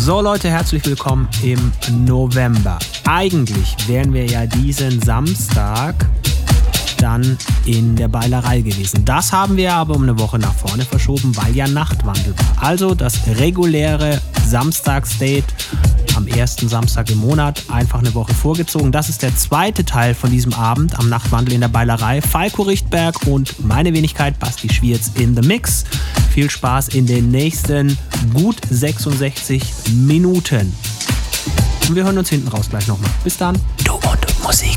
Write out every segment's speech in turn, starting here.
So Leute, herzlich willkommen im November. Eigentlich wären wir ja diesen Samstag dann in der Beilerei gewesen. Das haben wir aber um eine Woche nach vorne verschoben, weil ja Nachtwandel war. Also das reguläre Samstagsdate am ersten Samstag im Monat einfach eine Woche vorgezogen. Das ist der zweite Teil von diesem Abend am Nachtwandel in der Beilerei. Falco Richtberg und meine Wenigkeit Basti Schwierz in the Mix. Viel Spaß in den nächsten gut 66 Minuten. Und wir hören uns hinten raus gleich nochmal. Bis dann. Du und Musik.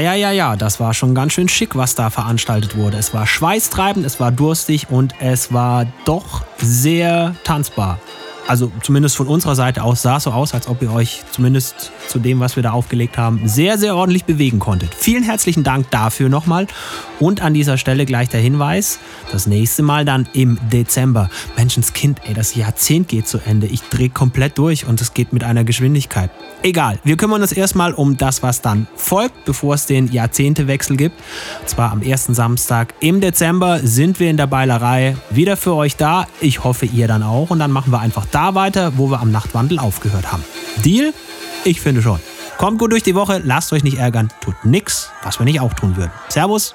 Ja, ja, ja, das war schon ganz schön schick, was da veranstaltet wurde. Es war schweißtreibend, es war durstig und es war doch sehr tanzbar also zumindest von unserer Seite aus, sah es so aus, als ob ihr euch zumindest zu dem, was wir da aufgelegt haben, sehr, sehr ordentlich bewegen konntet. Vielen herzlichen Dank dafür nochmal. Und an dieser Stelle gleich der Hinweis, das nächste Mal dann im Dezember. Menschenskind, ey, das Jahrzehnt geht zu Ende. Ich drehe komplett durch und es geht mit einer Geschwindigkeit. Egal, wir kümmern uns erstmal um das, was dann folgt, bevor es den Jahrzehntewechsel gibt. Und zwar am ersten Samstag im Dezember sind wir in der Beilerei wieder für euch da. Ich hoffe, ihr dann auch. Und dann machen wir einfach da weiter, wo wir am Nachtwandel aufgehört haben. Deal? Ich finde schon. Kommt gut durch die Woche, lasst euch nicht ärgern, tut nix, was wir nicht auch tun würden. Servus.